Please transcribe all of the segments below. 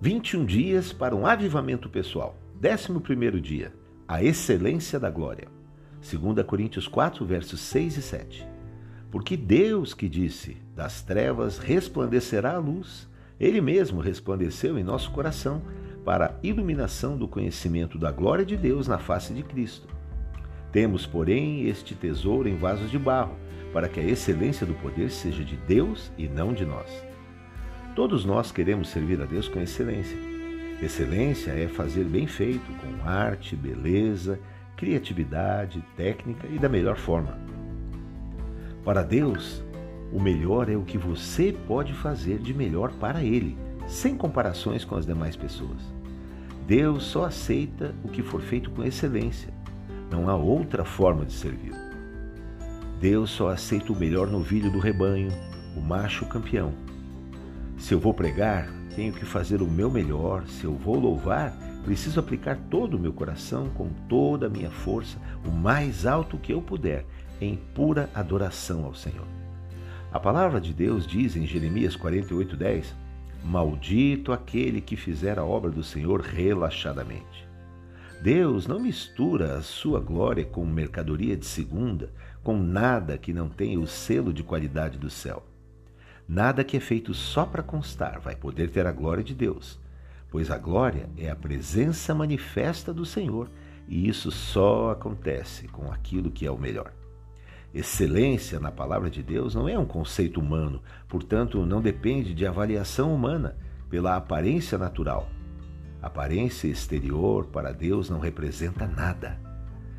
21 dias para um avivamento pessoal. 11 dia. A excelência da glória. 2 Coríntios 4, versos 6 e 7. Porque Deus que disse: Das trevas resplandecerá a luz, Ele mesmo resplandeceu em nosso coração para a iluminação do conhecimento da glória de Deus na face de Cristo. Temos, porém, este tesouro em vasos de barro, para que a excelência do poder seja de Deus e não de nós. Todos nós queremos servir a Deus com excelência. Excelência é fazer bem feito, com arte, beleza, criatividade, técnica e da melhor forma. Para Deus, o melhor é o que você pode fazer de melhor para Ele, sem comparações com as demais pessoas. Deus só aceita o que for feito com excelência. Não há outra forma de servir. Deus só aceita o melhor novilho do rebanho, o macho campeão. Se eu vou pregar, tenho que fazer o meu melhor. Se eu vou louvar, preciso aplicar todo o meu coração, com toda a minha força, o mais alto que eu puder, em pura adoração ao Senhor. A palavra de Deus diz em Jeremias 48:10: Maldito aquele que fizer a obra do Senhor relaxadamente. Deus não mistura a sua glória com mercadoria de segunda, com nada que não tenha o selo de qualidade do céu. Nada que é feito só para constar vai poder ter a glória de Deus, pois a glória é a presença manifesta do Senhor e isso só acontece com aquilo que é o melhor. Excelência na palavra de Deus não é um conceito humano, portanto, não depende de avaliação humana pela aparência natural. Aparência exterior para Deus não representa nada.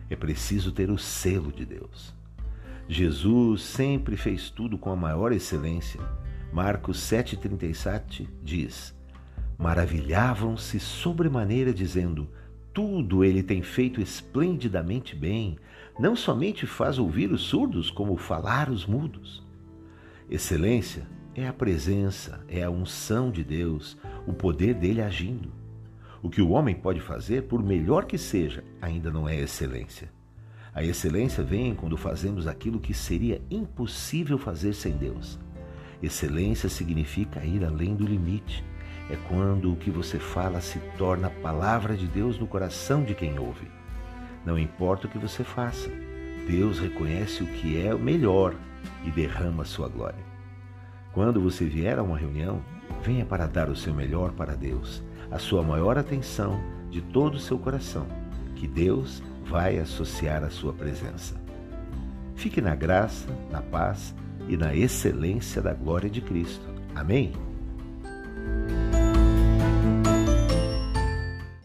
É preciso ter o selo de Deus. Jesus sempre fez tudo com a maior excelência. Marcos 7,37 diz: Maravilhavam-se sobremaneira, dizendo: Tudo ele tem feito esplendidamente bem, não somente faz ouvir os surdos, como falar os mudos. Excelência é a presença, é a unção de Deus, o poder dele agindo. O que o homem pode fazer, por melhor que seja, ainda não é excelência. A excelência vem quando fazemos aquilo que seria impossível fazer sem Deus. Excelência significa ir além do limite. É quando o que você fala se torna a palavra de Deus no coração de quem ouve. Não importa o que você faça, Deus reconhece o que é o melhor e derrama sua glória. Quando você vier a uma reunião, venha para dar o seu melhor para Deus, a sua maior atenção de todo o seu coração, que Deus vai associar a sua presença. Fique na graça, na paz e na excelência da glória de Cristo. Amém?